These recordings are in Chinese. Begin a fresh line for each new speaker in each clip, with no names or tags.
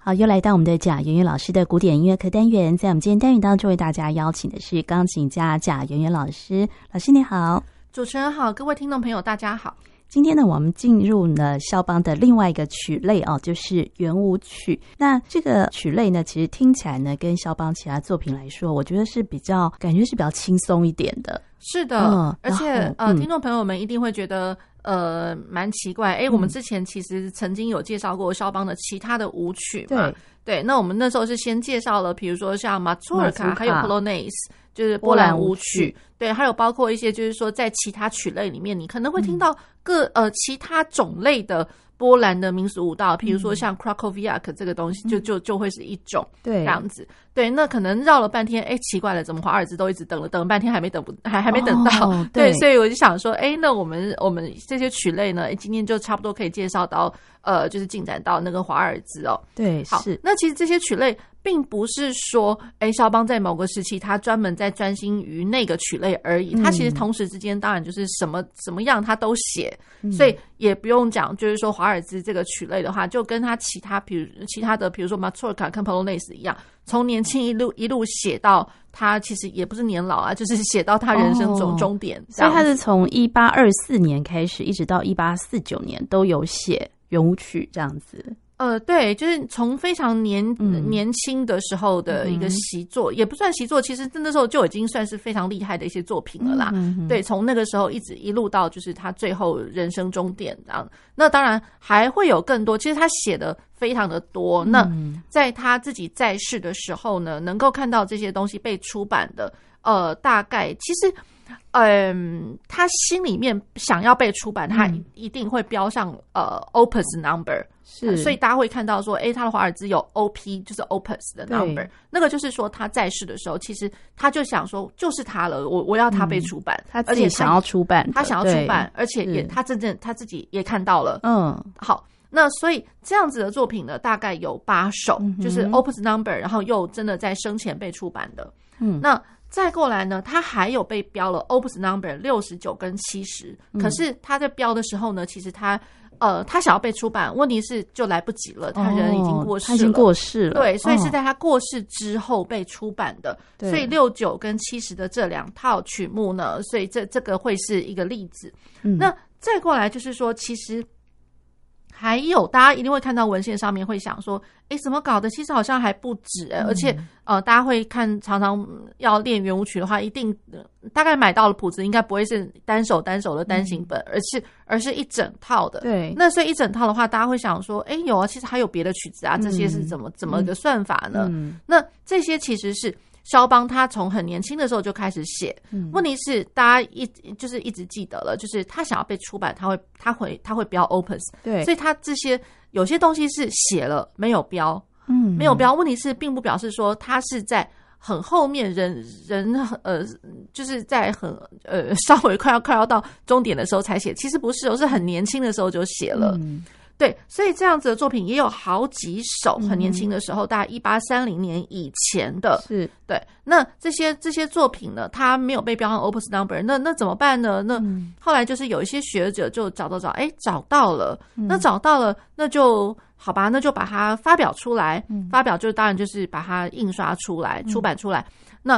好，又来到我们的贾圆圆老师的古典音乐课单元，在我们今天单元当中为大家邀请的是钢琴家贾圆圆老师。老师你好，
主持人好，各位听众朋友大家好。
今天呢，我们进入了肖邦的另外一个曲类哦，就是圆舞曲。那这个曲类呢，其实听起来呢，跟肖邦其他作品来说，我觉得是比较感觉是比较轻松一点的。
是的，嗯、而且呃，听众朋友们一定会觉得。呃，蛮奇怪，哎、欸，我们之前其实曾经有介绍过肖邦的其他的舞曲嘛，对，对，那我们那时候是先介绍了，比如说像马祖尔卡，还有 Polonaise，就是波兰舞曲，对，还有包括一些就是说在其他曲类里面，你可能会听到各、嗯、呃其他种类的。波兰的民俗舞蹈，比如说像 Krakowiak 这个东西，就就就会是一种对这样子。对，那可能绕了半天，哎、欸，奇怪了，怎么华尔兹都一直等了等了半天还没等不还还没等到？哦、对，对，所以我就想说，哎、欸，那我们我们这些曲类呢，欸、今天就差不多可以介绍到，呃，就是进展到那个华尔兹哦。
对，
好，那其实这些曲类。并不是说，哎，肖邦在某个时期他专门在专心于那个曲类而已。他其实同时之间，当然就是什么什么样他都写，所以也不用讲，就是说华尔兹这个曲类的话，就跟他其他，比如其他的，比如说马祖尔卡跟 Polonaise 一样，从年轻一路一路写到他其实也不是年老啊，就是写到他人生终终点。
所以他是从一八二四年开始，一直到一八四九年都有写圆舞曲这样子。
呃，对，就是从非常年、嗯、年轻的时候的一个习作，嗯、也不算习作，其实那时候就已经算是非常厉害的一些作品了啦。对，从那个时候一直一路到就是他最后人生终点这样。那当然还会有更多，其实他写的非常的多。嗯、那在他自己在世的时候呢，能够看到这些东西被出版的，呃，大概其实。嗯，他心里面想要被出版，他一定会标上呃 opus number，是，所以大家会看到说，哎，他的华尔兹有 op，就是 opus 的 number，那个就是说他在世的时候，其实他就想说，就是他了，我我要他被出版，嗯、他
自己想要出版，
他想要出版，而且也他真正他自己也看到了，嗯，好，那所以这样子的作品呢，大概有八首，嗯、就是 opus number，然后又真的在生前被出版的，嗯，那。再过来呢，他还有被标了 Opus Number 六十九跟七十，可是他在标的时候呢，其实他呃，他想要被出版，问题是就来不及了，他人已经过世了，
他已经过世了，
对，所以是在他过世之后被出版的，所以六九跟七十的这两套曲目呢，所以这这个会是一个例子。那再过来就是说，其实。还有，大家一定会看到文献上面会想说，诶，怎么搞的？其实好像还不止诶，而且呃，大家会看，常常要练圆舞曲的话，一定大概买到了谱子，应该不会是单手单手的单行本，而是而是一整套的。对，那所以一整套的话，大家会想说，诶，有啊，其实还有别的曲子啊，这些是怎么怎么个算法呢？那这些其实是。肖邦他从很年轻的时候就开始写，嗯、问题是大家一就是一直记得了，就是他想要被出版，他会他会他会标 opus，对，所以他这些有些东西是写了没有标，嗯，没有标。问题是并不表示说他是在很后面人人呃，就是在很呃稍微快要快要到终点的时候才写，其实不是，我是很年轻的时候就写了。对，所以这样子的作品也有好几首，很年轻的时候，大概一八三零年以前的，是对。那这些这些作品呢，它没有被标上 Opus Number，那那怎么办呢？那后来就是有一些学者就找找找，哎，找到了，那找到了，那就好吧，那就把它发表出来，发表就当然就是把它印刷出来，出版出来。那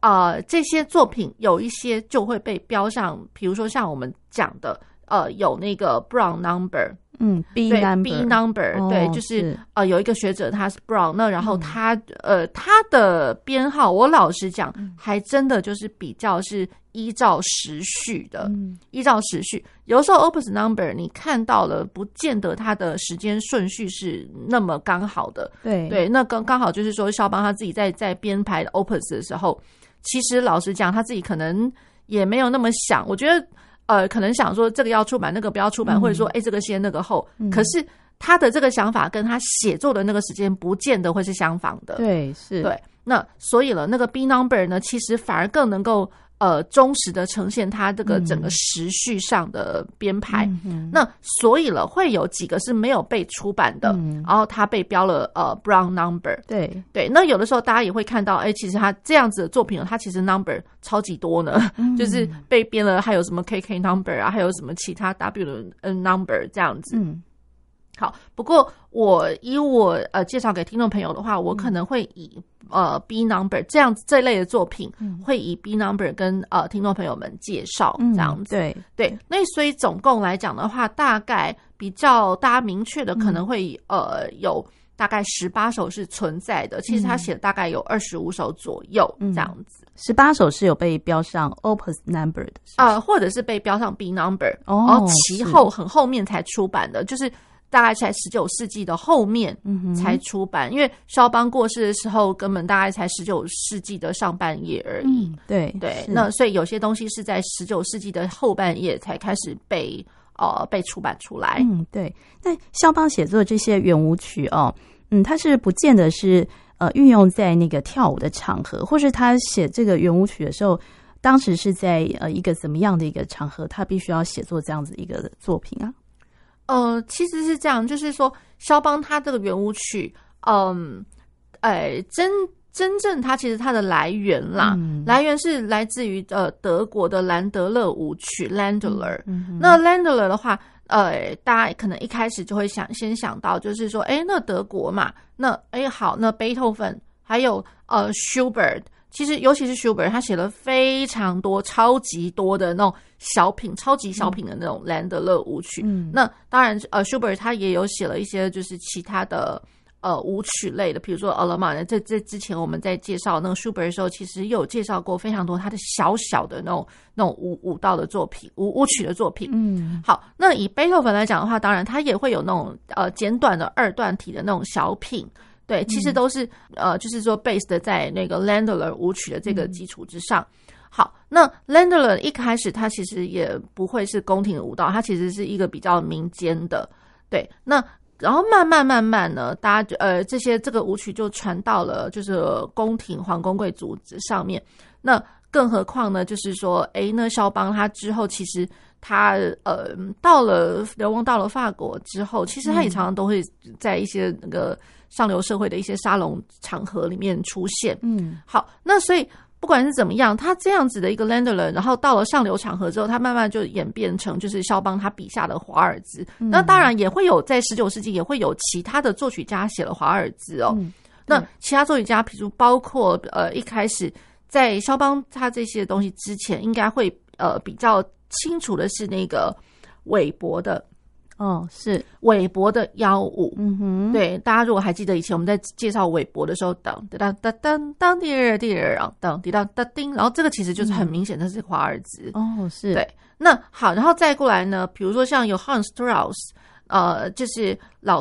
啊、呃，这些作品有一些就会被标上，比如说像我们讲的，呃，有那个 Brown Number。
嗯，B number，B
number，对，就是呃，有一个学者他是 Brown，那然后他呃，他的编号，我老实讲，还真的就是比较是依照时序的，依照时序。有的时候 Opus number 你看到了，不见得它的时间顺序是那么刚好的。对对，那刚刚好就是说，肖邦他自己在在编排 Opus 的时候，其实老实讲，他自己可能也没有那么想。我觉得。呃，可能想说这个要出版，那个不要出版，嗯、或者说，哎，这个先，那个后。嗯、可是他的这个想法跟他写作的那个时间不见得会是相仿的。对，是对。那所以了，那个 B number 呢，其实反而更能够。呃，忠实的呈现它这个整个时序上的编排。那所以了，会有几个是没有被出版的，嗯、然后它被标了呃 Brown number。对对，那有的时候大家也会看到，哎，其实它这样子的作品，它其实 number 超级多呢，嗯、就是被编了，还有什么 KK number 啊，还有什么其他 W N number 这样子。嗯，好，不过我以我呃介绍给听众朋友的话，我可能会以、嗯、呃 B number 这样子这类的作品，嗯、会以 B number 跟呃听众朋友们介绍这样子。
嗯、对
对，那所以总共来讲的话，大概比较大家明确的可能会、嗯、呃有大概十八首是存在的。其实他写的大概有二十五首左右这样子。
十、嗯、八首是有被标上 Opus number 的是是，
呃，或者是被标上 B number，哦，然后其后很后面才出版的，就是。大概在十九世纪的后面才出版，嗯、因为肖邦过世的时候，根本大概才十九世纪的上半叶而已。
嗯、对
对，那所以有些东西是在十九世纪的后半叶才开始被呃被出版出来。
嗯，对。那肖邦写作这些圆舞曲哦，嗯，他是不见得是呃运用在那个跳舞的场合，或是他写这个圆舞曲的时候，当时是在呃一个怎么样的一个场合，他必须要写作这样子一个作品啊？
呃，其实是这样，就是说，肖邦他这个圆舞曲，嗯，哎，真真正它其实它的来源啦，嗯、来源是来自于呃德国的兰德勒舞曲 （Landler）。嗯、那 Landler 的话，呃，大家可能一开始就会想先想到，就是说，哎，那德国嘛，那哎好，那贝多芬还有呃 Schubert。其实，尤其是舒伯特，他写了非常多、超级多的那种小品、超级小品的那种兰德勒舞曲。嗯，那当然，呃，舒伯特他也有写了一些就是其他的呃舞曲类的，比如说《阿拉曼》。在这之前，我们在介绍那个舒伯特的时候，其实有介绍过非常多他的小小的那种那种舞舞蹈的作品、舞舞曲的作品。嗯，好，那以贝多芬来讲的话，当然他也会有那种呃简短的二段体的那种小品。对，其实都是、嗯、呃，就是说，based 在那个 Landler 舞曲的这个基础之上。嗯、好，那 Landler 一开始它其实也不会是宫廷的舞蹈，它其实是一个比较民间的。对，那然后慢慢慢慢呢，大家呃这些这个舞曲就传到了就是宫廷皇宫贵族上面。那更何况呢，就是说，诶，那肖邦他之后其实他呃到了流亡到了法国之后，其实他也常常都会在一些那个。上流社会的一些沙龙场合里面出现，嗯，好，那所以不管是怎么样，他这样子的一个 Landler，然后到了上流场合之后，他慢慢就演变成就是肖邦他笔下的华尔兹。嗯、那当然也会有在十九世纪也会有其他的作曲家写了华尔兹哦。嗯、那其他作曲家，比如包括呃一开始在肖邦他这些东西之前，应该会呃比较清楚的是那个韦伯的。
哦，是
韦伯的幺五，嗯哼，对，大家如果还记得以前我们在介绍韦伯的时候，当当当当当然后这个其实就是很明显的是华尔兹，
哦，是
对。那好，然后再过来呢，比如说像有 Johann Strauss。呃，就是老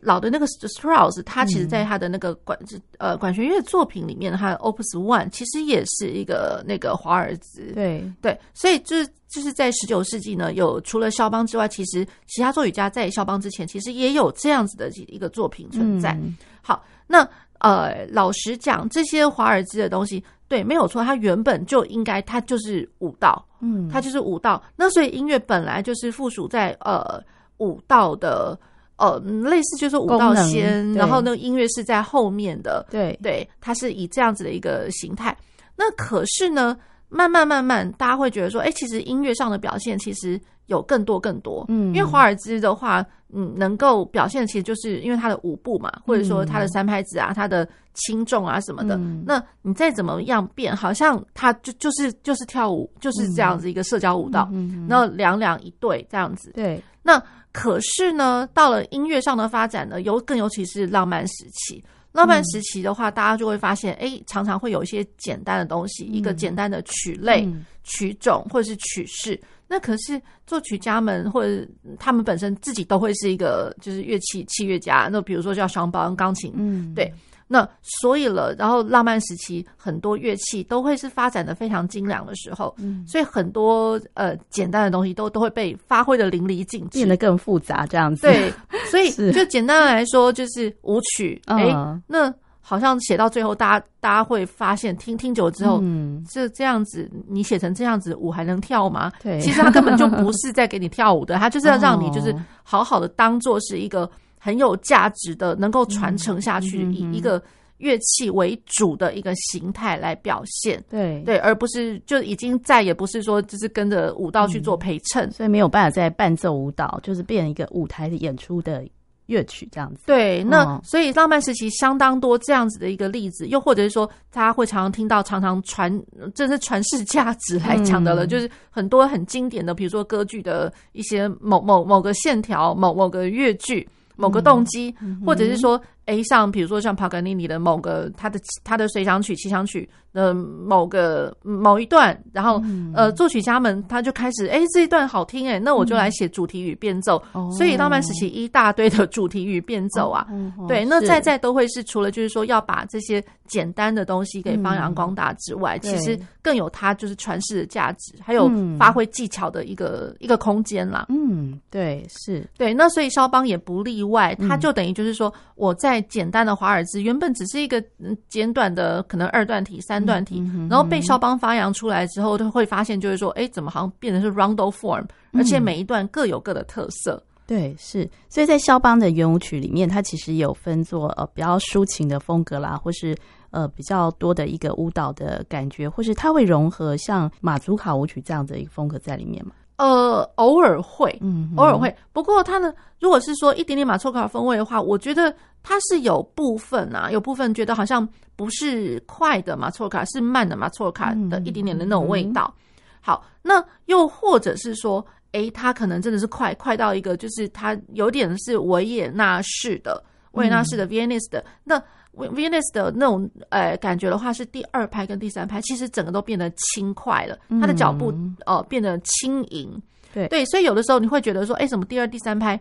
老的那个 Strauss，他其实在他的那个管、嗯、呃管弦乐作品里面，他的 Opus One 其实也是一个那个华尔兹。
对
对，所以就是就是在十九世纪呢，有除了肖邦之外，其实其他作曲家在肖邦之前，其实也有这样子的一个作品存在。嗯、好，那呃，老实讲，这些华尔兹的东西，对，没有错，它原本就应该，它就是舞蹈，嗯，它就是舞蹈。那所以音乐本来就是附属在呃。舞蹈的，呃，类似就是舞蹈先，然后那个音乐是在后面的，
对
对，它是以这样子的一个形态。那可是呢，慢慢慢慢，大家会觉得说，哎，其实音乐上的表现其实有更多更多。嗯，因为华尔兹的话，嗯，能够表现其实就是因为它的舞步嘛，或者说它的三拍子啊，它的轻重啊什么的。嗯，那你再怎么样变，好像它就就是就是跳舞，就是这样子一个社交舞蹈。嗯，然后两两一对这样子。
对，
那。可是呢，到了音乐上的发展呢，尤更尤其是浪漫时期。浪漫时期的话，嗯、大家就会发现，哎，常常会有一些简单的东西，嗯、一个简单的曲类、嗯、曲种或者是曲式。那可是作曲家们或者他们本身自己都会是一个就是乐器器乐家。那比如说叫双邦钢琴，嗯，对。那所以了，然后浪漫时期很多乐器都会是发展的非常精良的时候，嗯，所以很多呃简单的东西都都会被发挥的淋漓尽致，
变得更复杂这样子。
对，所以 就简单的来说，就是舞曲，哎、嗯，那好像写到最后，大家大家会发现，听听久了之后，嗯，这这样子你写成这样子，舞还能跳吗？对，其实他根本就不 是在给你跳舞的，他就是要让你就是好好的当做是一个。很有价值的，能够传承下去，以一个乐器为主的一个形态来表现，
对
对，而不是就已经再也不是说就是跟着舞蹈去做陪衬，
所以没有办法再伴奏舞蹈，就是变成一个舞台的演出的乐曲这样子。
对，那所以浪漫时期相当多这样子的一个例子，又或者是说，大家会常常听到，常常传，这是传世价值来讲的了，嗯、就是很多很经典的，比如说歌剧的一些某某某个线条，某某个乐句。某个动机，嗯、或者是说，哎、欸，像比如说像帕格尼尼的某个他的他的随想曲、奇想曲的某个某一段，然后、嗯、呃，作曲家们他就开始，哎、欸，这一段好听、欸，哎，那我就来写主题与变奏。嗯、所以浪漫时期一大堆的主题与变奏啊，哦、对，那在在都会是除了就是说要把这些简单的东西给发扬光大之外，嗯、其实更有它就是传世的价值，还有发挥技巧的一个、嗯、一个空间啦。
嗯，对，是。对。
那所以肖邦也不例外，他就等于就是说，我在简单的华尔兹原本只是一个简短的可能二段体、三段体，然后被肖邦发扬出来之后，他会发现就是说，哎，怎么好像变成是 rondo form，而且每一段各有各的特色。
对，是。所以在肖邦的圆舞曲里面，它其实有分作呃比较抒情的风格啦，或是呃比较多的一个舞蹈的感觉，或是它会融合像马祖卡舞曲这样的一个风格在里面嘛。
呃，偶尔会，嗯，偶尔会。不过它呢，如果是说一点点马错卡风味的话，我觉得它是有部分啊，有部分觉得好像不是快的马错卡，是慢的马错卡的一点点的那种味道。嗯、好，那又或者是说，诶，它可能真的是快，快到一个就是它有点是维也纳式的，维也纳式的 Viennese 的那。Viennese 的那种呃感觉的话，是第二拍跟第三拍，其实整个都变得轻快了，它的脚步呃变得轻盈，对对，所以有的时候你会觉得说，哎，怎么第二、第三拍，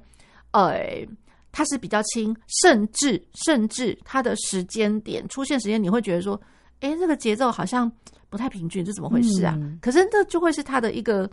呃，它是比较轻，甚至甚至它的时间点出现时间，你会觉得说，哎，这个节奏好像不太平均，这怎么回事啊？可是这就会是它的一个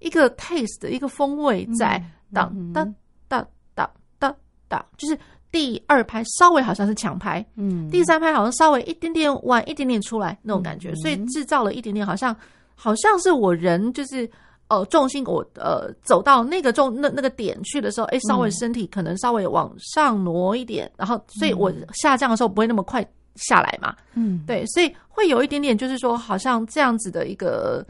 一个 taste 的一个风味在，当当当当当当，就是。第二拍稍微好像是强拍，嗯，第三拍好像稍微一点点晚一点点出来那种感觉，嗯、所以制造了一点点好像好像是我人就是呃重心我呃走到那个重那那个点去的时候，哎、欸，稍微身体可能稍微往上挪一点，嗯、然后所以我下降的时候不会那么快下来嘛，嗯，对，所以会有一点点就是说好像这样子的一个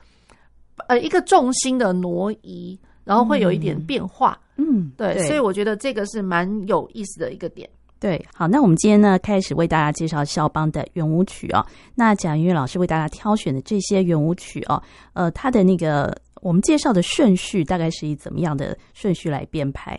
呃一个重心的挪移。然后会有一点变化，嗯，对，对，所以我觉得这个是蛮有意思的一个点。
对，好，那我们今天呢，开始为大家介绍肖邦的圆舞曲哦。那贾云乐老师为大家挑选的这些圆舞曲哦，呃，它的那个我们介绍的顺序大概是以怎么样的顺序来编排？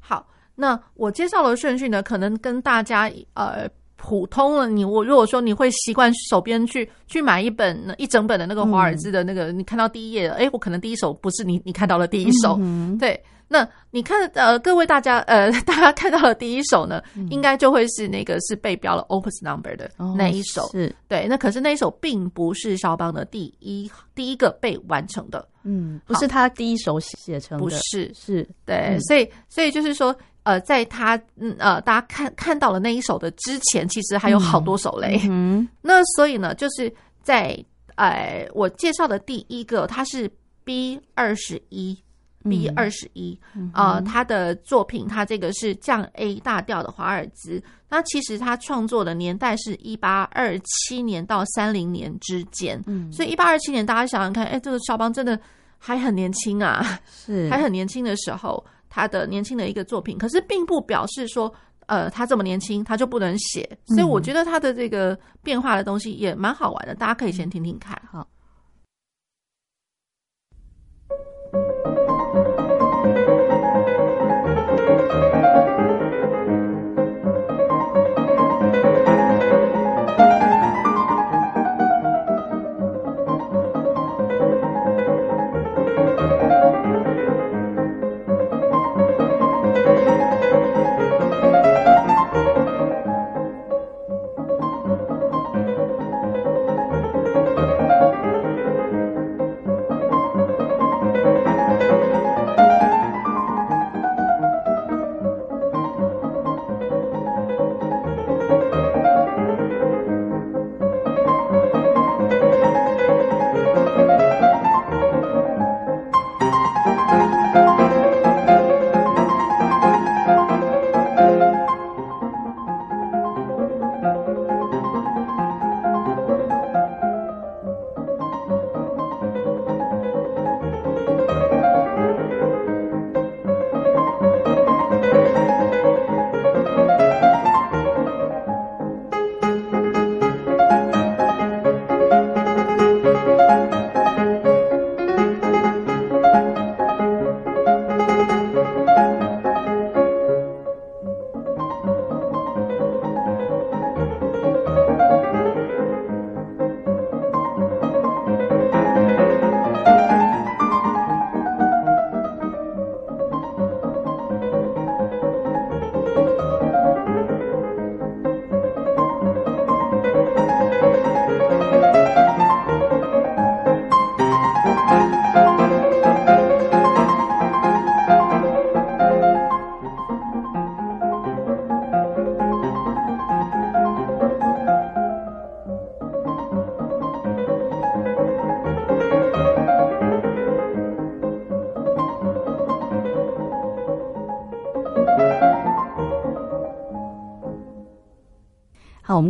好，那我介绍的顺序呢，可能跟大家呃。普通了，你我如果说你会习惯手边去去买一本一整本的那个华尔兹的那个，嗯、你看到第一页，哎，我可能第一首不是你你看到了第一首，嗯、对，那你看呃，各位大家呃，大家看到了第一首呢，嗯、应该就会是那个是被标了 Opus Number 的那一首，哦、是。对，那可是那一首并不是肖邦的第一第一个被完成的，
嗯，不是他第一首写成的，
不是，
是。
对，嗯、所以所以就是说。呃，在他嗯呃，大家看看到了那一首的之前，其实还有好多首嘞。嗯，嗯，那所以呢，就是在呃，我介绍的第一个，它是 B 二十一，B 二十一啊，他的作品，他这个是降 A 大调的华尔兹。那其实他创作的年代是一八二七年到三零年之间。嗯，所以一八二七年，大家想想看，哎，这个肖邦真的还很年轻啊，是还很年轻的时候。他的年轻的一个作品，可是并不表示说，呃，他这么年轻他就不能写，所以我觉得他的这个变化的东西也蛮好玩的，大家可以先听听看，好。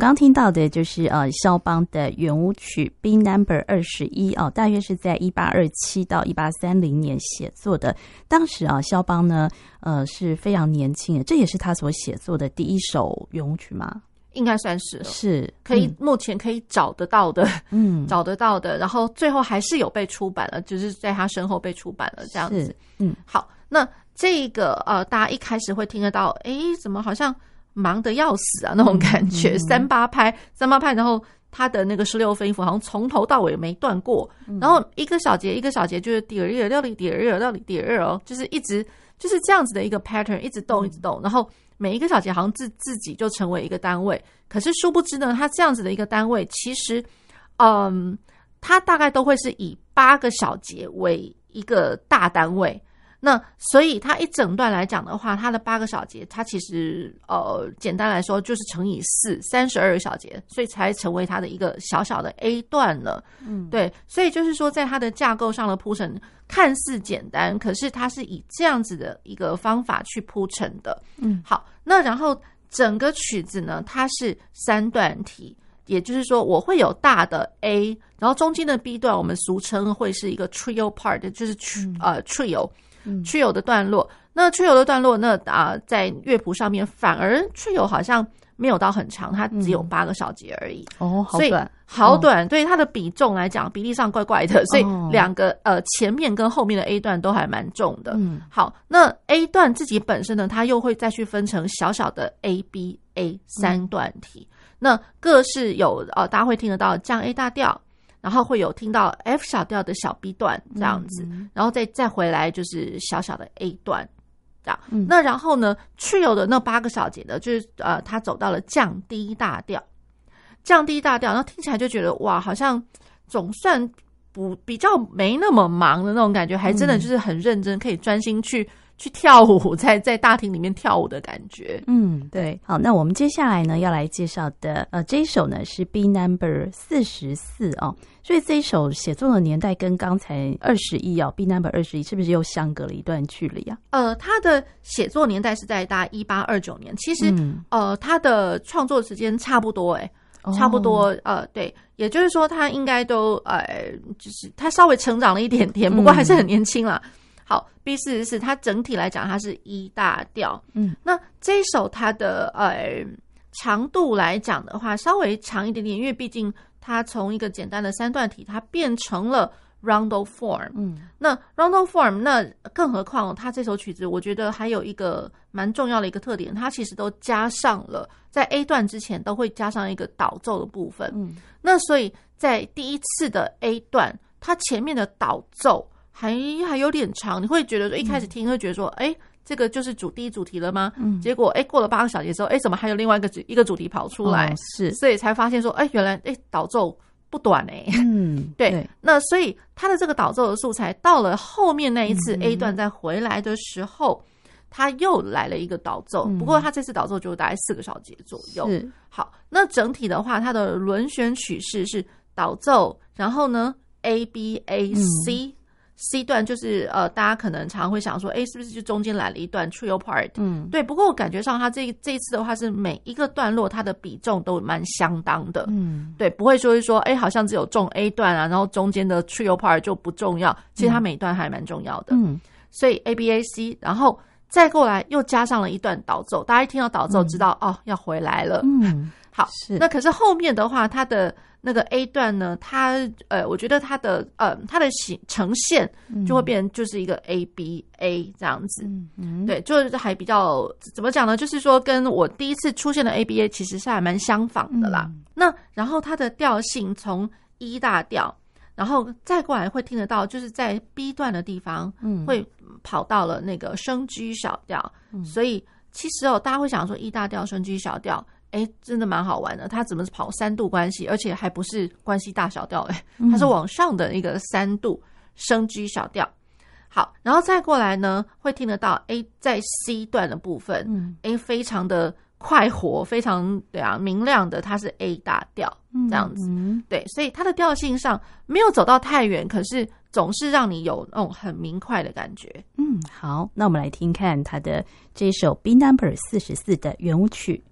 刚刚听到的就是呃，肖邦的圆舞曲 B Number 二十一哦，大约是在一八二七到一八三零年写作的。当时啊，肖邦呢，呃，是非常年轻的，这也是他所写作的第一首圆舞曲吗？
应该算是，
是
可以、嗯、目前可以找得到的，
嗯，
找得到的。然后最后还是有被出版了，就是在他身后被出版了这样子。
嗯，
好，那这个呃，大家一开始会听得到，哎，怎么好像？忙得要死啊，那种感觉，三八拍，三八拍，然后他的那个十六分音符好像从头到尾没断过，嗯、然后一个小节一个小节就是第二二，到底第二二，到底第二页哦，就是一直就是这样子的一个 pattern，一直动一直动，然后每一个小节好像自自己就成为一个单位，可是殊不知呢，它这样子的一个单位，其实，嗯，它大概都会是以八个小节为一个大单位。那所以它一整段来讲的话，它的八个小节，它其实呃简单来说就是乘以四，三十二个小节，所以才成为它的一个小小的 A 段了。嗯，对，所以就是说在它的架构上的铺陈看似简单，可是它是以这样子的一个方法去铺陈的。嗯，好，那然后整个曲子呢，它是三段体，也就是说我会有大的 A，然后中间的 B 段我们俗称会是一个 trio part，就是呃 trio。Trio 的段落，那 trio 的段落，那啊，在乐谱上面反而 trio 好像没有到很长，它只有八个小节而已。
哦，好短，
好短。对它的比重来讲，比例上怪怪的，所以两个呃前面跟后面的 A 段都还蛮重的。嗯，好，那 A 段自己本身呢，它又会再去分成小小的 A、B、A 三段体，那各是有呃，大家会听得到降 A 大调。然后会有听到 F 小调的小 B 段这样子，嗯、然后再再回来就是小小的 A 段，这样。嗯、那然后呢，Trio 的那八个小节呢，就是呃，他走到了降低大调，降低大调，然后听起来就觉得哇，好像总算不比较没那么忙的那种感觉，还真的就是很认真，可以专心去。去跳舞，在在大厅里面跳舞的感觉。
嗯，对。好，那我们接下来呢要来介绍的，呃，这一首呢是 B Number 四十四哦。所以这一首写作的年代跟刚才二十一哦，B Number 二十一是不是又相隔了一段距离啊？
呃，他的写作年代是在大概一八二九年。其实，嗯、呃，他的创作时间差不多、欸，哎，差不多。哦、呃，对，也就是说，他应该都呃，就是他稍微成长了一点点，不过还是很年轻啦。嗯好，B 四十四，它整体来讲，它是一大调。嗯，那这一首它的呃长度来讲的话，稍微长一点点，因为毕竟它从一个简单的三段体，它变成了 roundel form。嗯，那 roundel form，那更何况它这首曲子，我觉得还有一个蛮重要的一个特点，它其实都加上了在 A 段之前都会加上一个导奏的部分。嗯，那所以在第一次的 A 段，它前面的导奏。还还有点长，你会觉得说一开始听会觉得说，哎、嗯欸，这个就是主第一主题了吗？嗯，结果哎、欸，过了八个小节之后，哎、欸，怎么还有另外一个主一个主题跑出来？哦、是，所以才发现说，哎、欸，原来哎、欸，导奏不短哎、欸。嗯，对。对那所以他的这个导奏的素材到了后面那一次 A 段再回来的时候，嗯、他又来了一个导奏。嗯、不过他这次导奏就大概四个小节左右。是。好，那整体的话，它的轮旋曲式是导奏，然后呢，A B A C、嗯。C 段就是呃，大家可能常常会想说，哎，是不是就中间来了一段 trio part？嗯，对。不过我感觉上，它这这一次的话是每一个段落它的比重都蛮相当的。嗯，对，不会说是说，哎，好像只有重 A 段啊，然后中间的 trio part 就不重要。其实它每一段还蛮重要的。嗯，所以 A B A C，然后再过来又加上了一段导奏，大家一听到导奏知道、嗯、哦要回来了。嗯，好。是。那可是后面的话，它的。那个 A 段呢，它呃，我觉得它的呃，它的形呈现就会变成就是一个 A B A 这样子，嗯嗯、对，就是还比较怎么讲呢？就是说跟我第一次出现的 A B A 其实是还蛮相仿的啦。嗯、那然后它的调性从 E 大调，然后再过来会听得到，就是在 B 段的地方，会跑到了那个升 G 小调，嗯、所以其实哦，大家会想说 E 大调升 G 小调。哎，真的蛮好玩的。它怎么跑三度关系，而且还不是关系大小调？哎，它是往上的一个三度升 G 小调。好，然后再过来呢，会听得到 A 在 C 段的部分，嗯，A 非常的快活，非常对啊，明亮的，它是 A 大调这样子。嗯，对，所以它的调性上没有走到太远，可是总是让你有那种很明快的感觉。
嗯，好，那我们来听看它的这首 B Number 四十四的圆舞曲。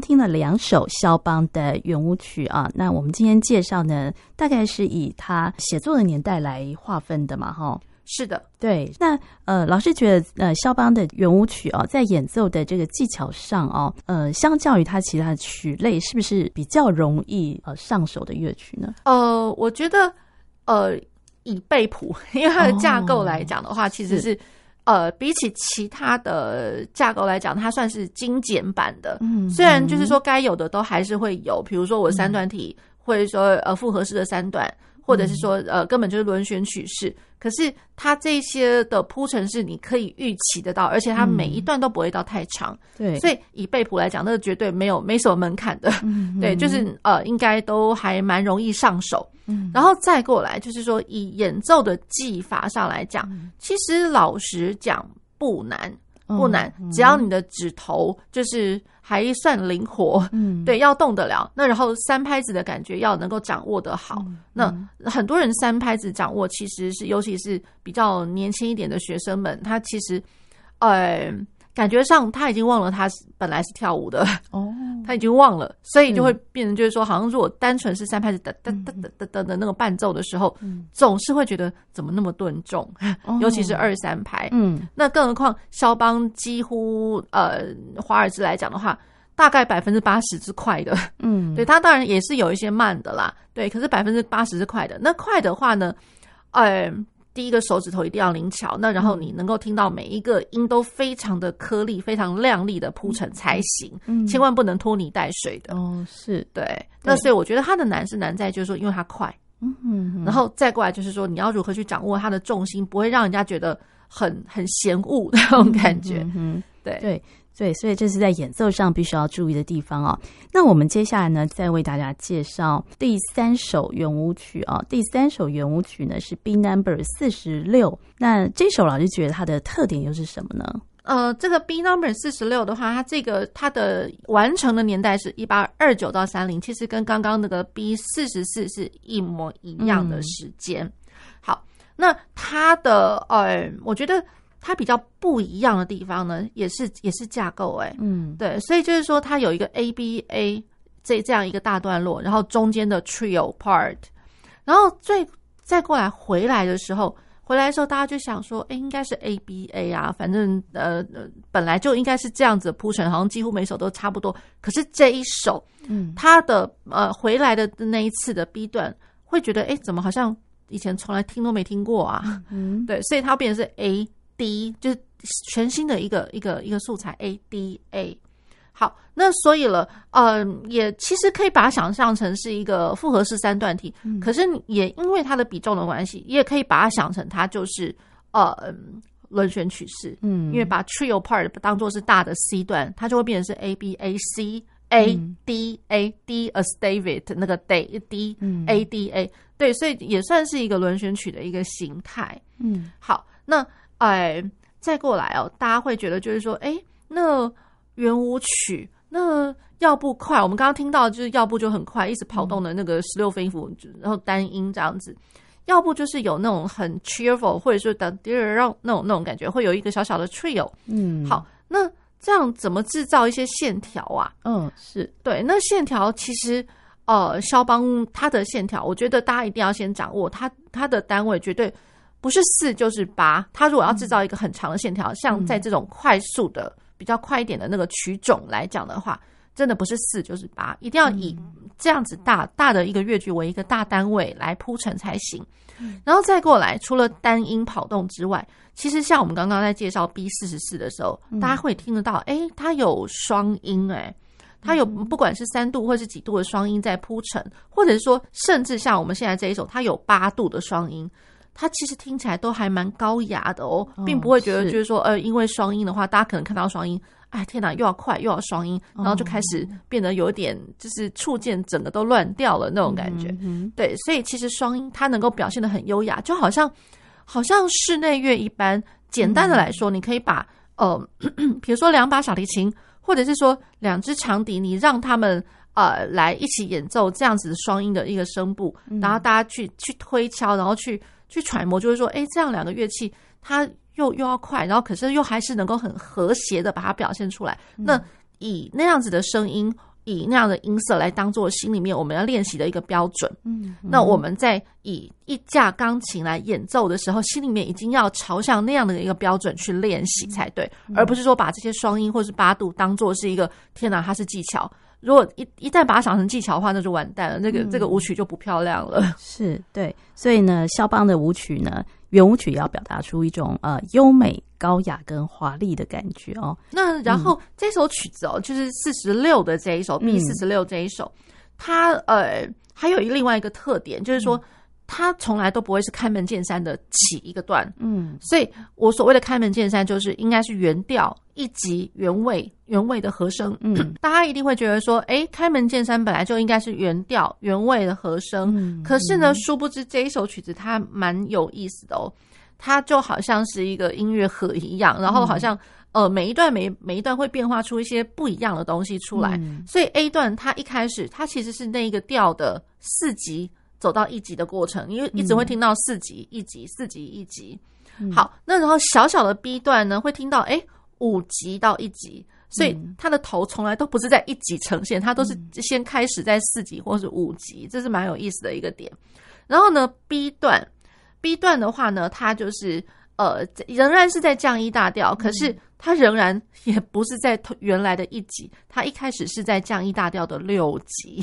听了两首肖邦的圆舞曲啊，那我们今天介绍呢，大概是以他写作的年代来划分的嘛，哈。
是的，
对。那呃，老师觉得呃，肖邦的圆舞曲啊，在演奏的这个技巧上哦，呃，相较于他其他的曲类，是不是比较容易呃上手的乐曲呢？
呃，我觉得呃，以贝谱，因为它的架构来讲的话，哦、其实是，是呃，比起其他的架构来讲，它算是精简版的。嗯，虽然就是说该有的都还是会有，比如说我三段体，或者说呃复合式的三段。或者是说，呃，根本就是轮旋曲式。可是它这些的铺陈是你可以预期得到，而且它每一段都不会到太长。对，所以以贝谱来讲，那个绝对没有没什么门槛的。对，就是呃，应该都还蛮容易上手。然后再过来就是说，以演奏的技法上来讲，其实老实讲不难。不难，只要你的指头就是还算灵活，嗯，对，要动得了。那然后三拍子的感觉要能够掌握得好。嗯、那很多人三拍子掌握，其实是尤其是比较年轻一点的学生们，他其实，呃。感觉上他已经忘了他本来是跳舞的哦，他已经忘了，所以就会变成就是说，好像如果单纯是三拍子哒哒哒哒哒哒的那个伴奏的时候，总是会觉得怎么那么顿重，尤其是二三拍。嗯，那更何况肖邦几乎呃华尔兹来讲的话，大概百分之八十是快的。嗯，对，他当然也是有一些慢的啦，对，可是百分之八十是快的。那快的话呢，呃。第一个手指头一定要灵巧，那然后你能够听到每一个音都非常的颗粒、非常亮丽的铺成才行，嗯，千万不能拖泥带水的。哦，是对。那所以我觉得它的难是难在就是说，因为它快，嗯嗯，然后再过来就是说，你要如何去掌握它的重心，不会让人家觉得很很嫌恶的那种感觉。嗯，嗯，对对。对，所以这是在演奏上必须要注意的地方哦。那我们接下来呢，再为大家介绍第三首圆舞曲啊。第三首圆舞曲呢是 B Number 四十六。那这首老师觉得它的特点又是什么呢？呃，这个 B Number 四十六的话，它这个它的完成的年代是一八二九到三零，其实跟刚刚那个 B 四十四是一模一样的时间。嗯、好，那它的呃，我觉得。它比较不一样的地方呢，也是也是架构哎、欸，嗯，对，所以就是说它有一个 A B A 这这样一个大段落，然后中间的 Trio Part，然后最再过来回来的时候，回来的时候大家就想说，哎，应该是 A B A 啊，反正呃呃本来就应该是这样子铺陈，好像几乎每首都差不多。可是这一首，嗯，它的呃回来的那一次的 B 段，会觉得哎，怎么好像以前从来听都没听过啊？嗯，对，所以它变成是 A。D 就是全新的一个一个一个素材 A D A，好，那所以了，嗯，也其实可以把它想象成是一个复合式三段体，嗯、可是也因为它的比重的关系，也可以把它想成它就是呃轮旋曲式，嗯，因为把 trio part 当做是大的 C 段，它就会变成是 A B A C A D A D as David 那个 Day D A D A，对，所以也算是一个轮旋曲的一个形态，嗯，好，那。哎，再过来哦，大家会觉得就是说，哎，那圆舞曲那要不快，我们刚刚听到就是要不就很快，一直跑动的那个十六分音符，然后单音这样子；要不就是有那种很 cheerful，或者说的第二让那种那种感觉，会有一个小小的 trio。嗯，好，那这样怎么制造一些线条啊？嗯，是对。那线条其实，呃，肖邦他的线条，我觉得大家一定要先掌握他他的单位，绝对。不是四就是八。它如果要制造一个很长的线条，嗯、像在这种快速的、比较快一点的那个曲种来讲的话，真的不是四就是八，一定要以这样子大大的一个乐句为一个大单位来铺陈才行。然后再过来，除了单音跑动之外，其实像我们刚刚在介绍 B 四十四的时候，大家会听得到，哎，它有双音，哎，它有不管是三度或是几度的双音在铺陈，或者是说，甚至像我们现在这一首，它有八度的双音。它其实听起来都还蛮高雅的哦，并不会觉得就是说，呃，因为双音的话，大家可能看到双音，哎，天哪，又要快又要双音，然后就开始变得有点就是触键整个都乱掉了那种感觉。对，所以其实双音它能够表现的很优雅，就好像好像室内乐一般。简单的来说，你可以把呃，比如说两把小提琴，或者是说两只长笛，你让他们呃来一起演奏这样子的双音的一个声部，然后大家去去推敲，然后去。去揣摩，就是说，哎，这样两个乐器，它又又要快，然后可是又还是能够很和谐的把它表现出来。那以那样子的声音。以那样的音色来当做心里面我们要练习的一个标准。嗯，嗯，那我们在以一架钢琴来演奏的时候，心里面已经要朝向那样的一个标准去练习才对，嗯，而不是说把这些双音或是八度当做是一个天哪，它是技巧。如果一一旦把它想成技巧的话，那就完蛋了，那个这个舞曲就不漂亮了。
是对，所以呢，肖邦的舞曲呢。圆舞曲要表达出一种呃优美、高雅跟华丽的感觉哦。
那然后这首曲子哦，就是四十六的这一首 B 四十六这一首，它呃还有一另外一个特点，就是说。它从来都不会是开门见山的起一个段，嗯，所以我所谓的开门见山，就是应该是原调一级原位原位的和声，嗯，大家一定会觉得说，哎，开门见山本来就应该是原调原位的和声，嗯，可是呢，殊不知这一首曲子它蛮有意思的哦，它就好像是一个音乐盒一样，然后好像呃每一段每每一段会变化出一些不一样的东西出来，所以 A 段它一开始它其实是那一个调的四级。走到一级的过程，因为一直会听到四级、一级、四级、一级。好，那然后小小的 B 段呢，会听到哎五级到一级，所以他的头从来都不是在一级呈现，他都是先开始在四级或是五级，这是蛮有意思的一个点。然后呢，B 段，B 段的话呢，它就是呃仍然是在降一大调，可是。它仍然也不是在原来的一级，它一开始是在降一大调的六级，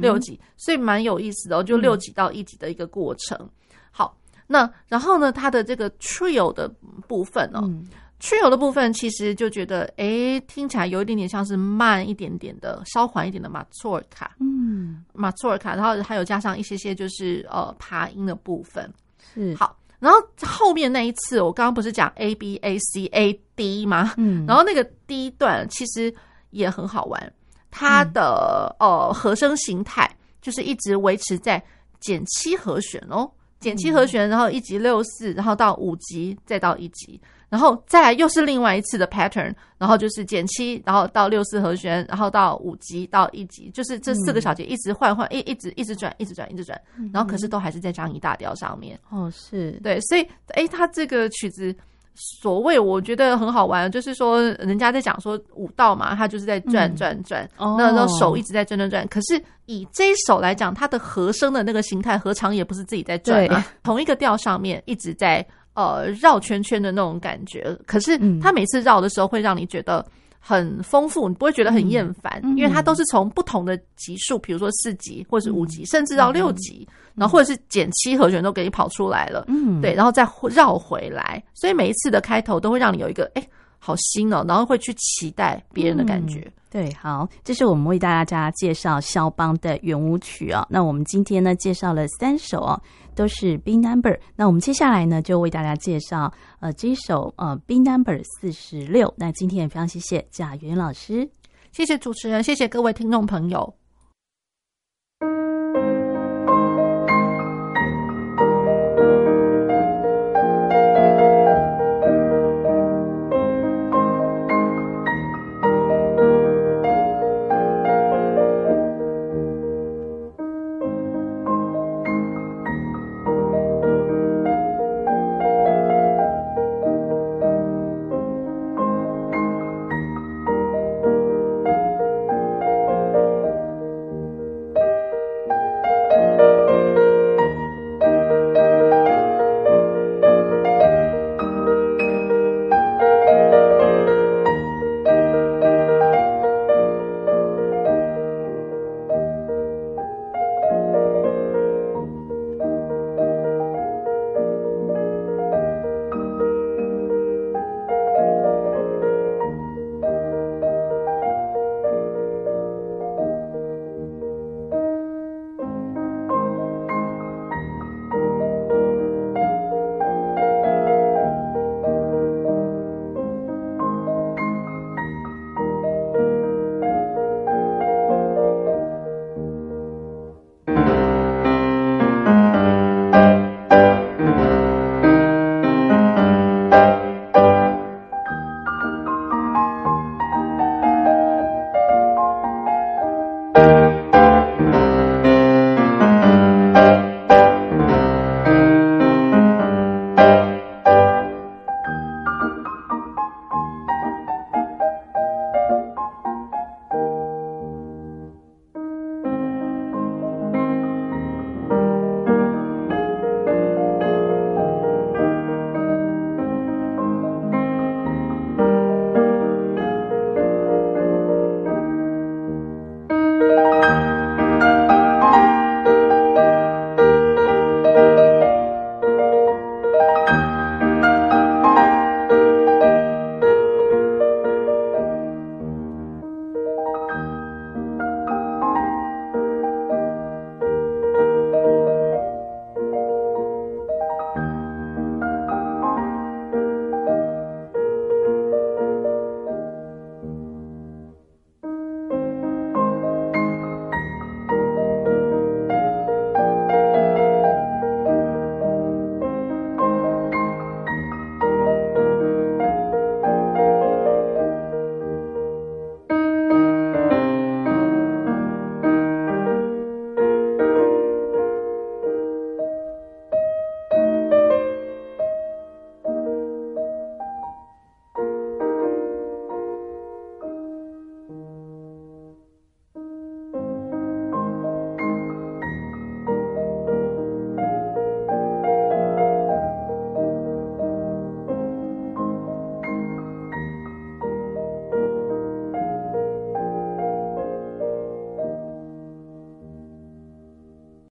六级，所以蛮有意思的哦，就六级到一级的一个过程。嗯、好，那然后呢，它的这个 trio 的部分哦、嗯、trio 的部分其实就觉得，哎，听起来有一点点像是慢一点点的、稍缓一点的马祖尔卡，嗯，马祖尔卡，然后还有加上一些些就是呃爬音的部分，是好。然后后面那一次，我刚刚不是讲 A B A C A D 吗？嗯，然后那个 D 段其实也很好玩，它的、嗯、呃和声形态就是一直维持在减七和弦哦，减七和弦，然后一级六四，然后到五级，再到一级。然后再来又是另外一次的 pattern，然后就是减七，然后到六四和弦，然后到五级到一级，就是这四个小节一直换换，一一直一直转，一直转，一直转，然后可是都还是在张仪大调上面。
哦，是对，
所以哎，他这个曲子所谓我觉得很好玩，就是说人家在讲说舞蹈嘛，他就是在转转转，那那手一直在转转转。可是以这一首来讲，它的和声的那个形态，何尝也不是自己在转啊？同一个调上面一直在。呃，绕圈圈的那种感觉，可是它每次绕的时候会让你觉得很丰富，你不会觉得很厌烦，嗯、因为它都是从不同的级数，比如说四级或是五级，嗯、甚至到六级，嗯、然后或者是减七和弦都给你跑出来了，嗯，对，然后再绕回来，所以每一次的开头都会让你有一个哎、欸，好新哦，然后会去期待别人的感觉。嗯、
对，好，这是我们为大家介绍肖邦的圆舞曲啊、哦。那我们今天呢，介绍了三首哦。都是 B number，那我们接下来呢，就为大家介绍呃这首呃 B number 四十六。那今天也非常谢谢贾云老师，
谢谢主持人，谢谢各位听众朋友。